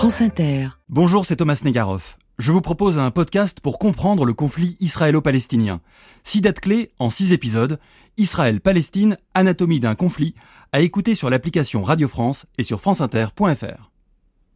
France Inter. Bonjour, c'est Thomas Negaroff. Je vous propose un podcast pour comprendre le conflit israélo-palestinien. Six dates clés en six épisodes. Israël-Palestine, anatomie d'un conflit, à écouter sur l'application Radio France et sur franceinter.fr.